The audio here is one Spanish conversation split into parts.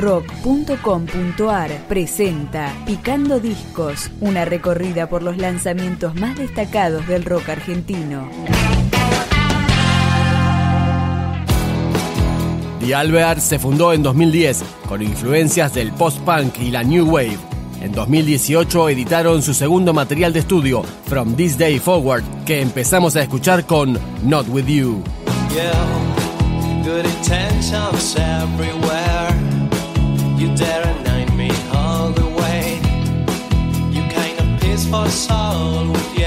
rock.com.ar presenta Picando Discos, una recorrida por los lanzamientos más destacados del rock argentino. The Alvear se fundó en 2010 con influencias del post-punk y la new wave. En 2018 editaron su segundo material de estudio, From This Day Forward, que empezamos a escuchar con Not With You. Yeah, good intentions everywhere. You dare me all the way. You kind of soul with you.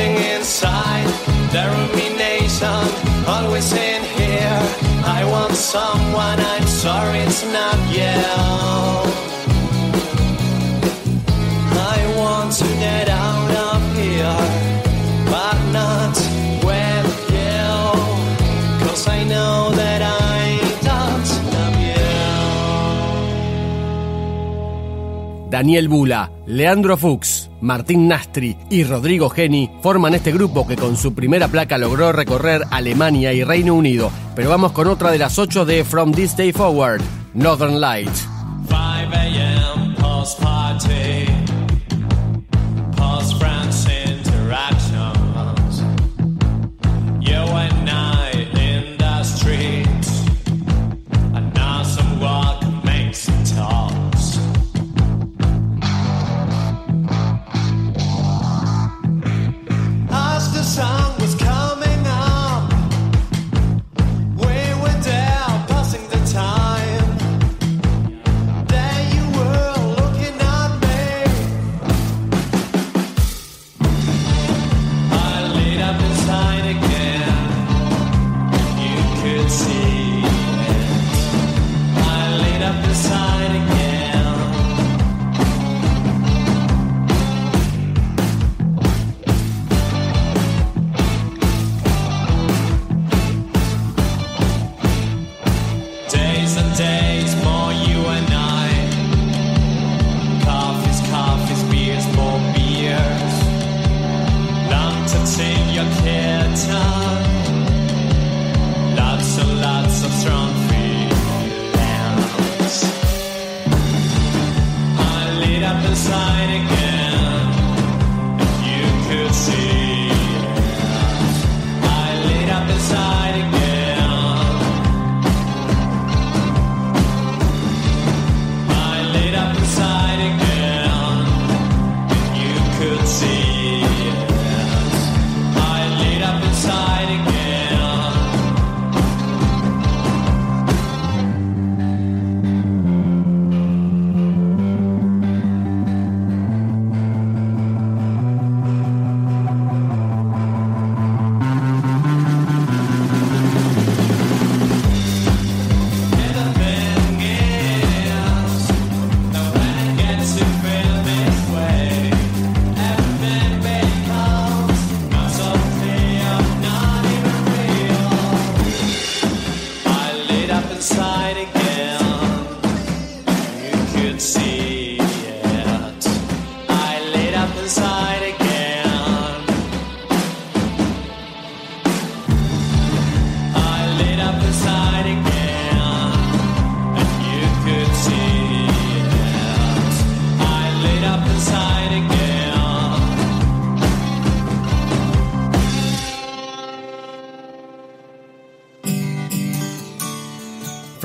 Looking inside, always in here. I want someone, I'm sorry it's not. I want to get out of here, but not with you. Cause I know that I. Daniel Bula, Leandro Fuchs, Martín Nastri y Rodrigo Geni forman este grupo que con su primera placa logró recorrer Alemania y Reino Unido. Pero vamos con otra de las ocho de From This Day Forward, Northern Light.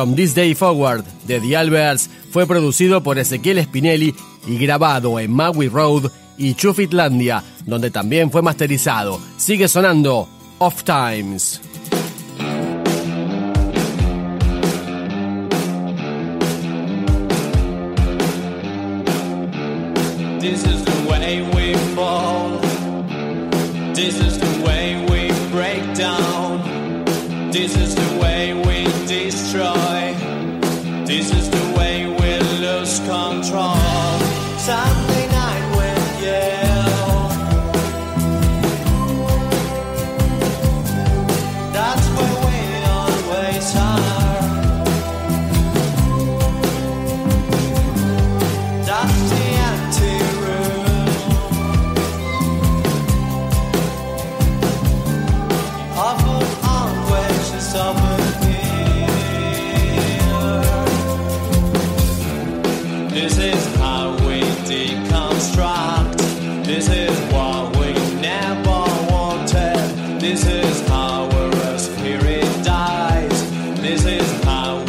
From This Day Forward de The Alberts fue producido por Ezequiel Spinelli y grabado en Maui Road y Chufitlandia, donde también fue masterizado. Sigue sonando Off Times. This is the way we destroy. This is the way we lose control. Some my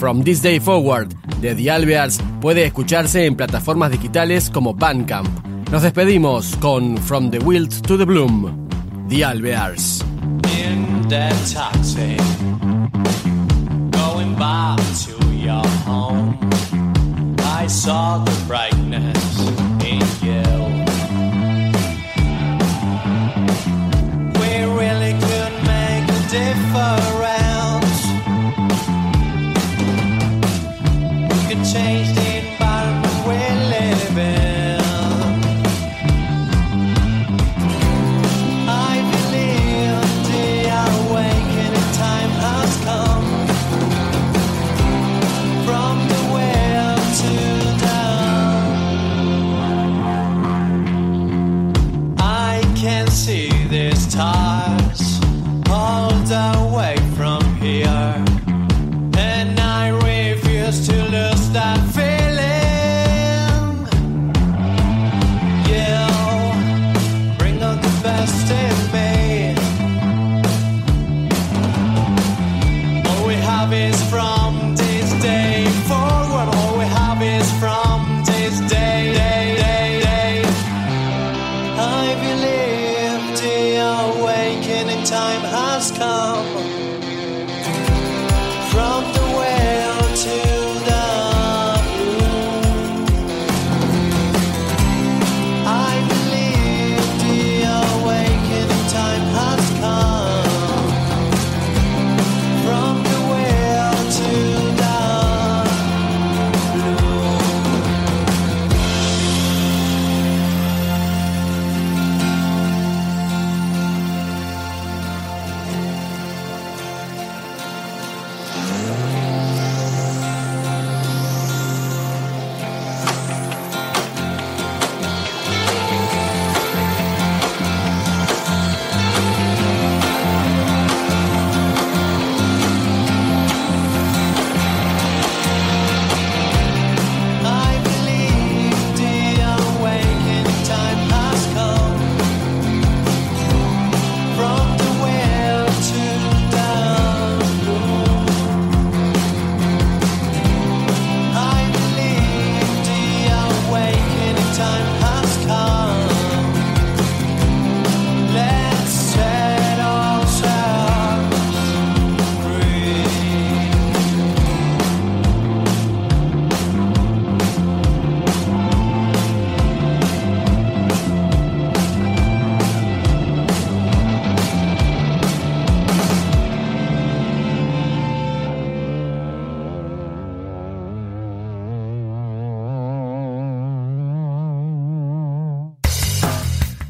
From This Day Forward de The Alvears puede escucharse en plataformas digitales como Bandcamp. Nos despedimos con From the Wilt to the Bloom, The Alvears. In that taxi, going back to your home, I saw the bright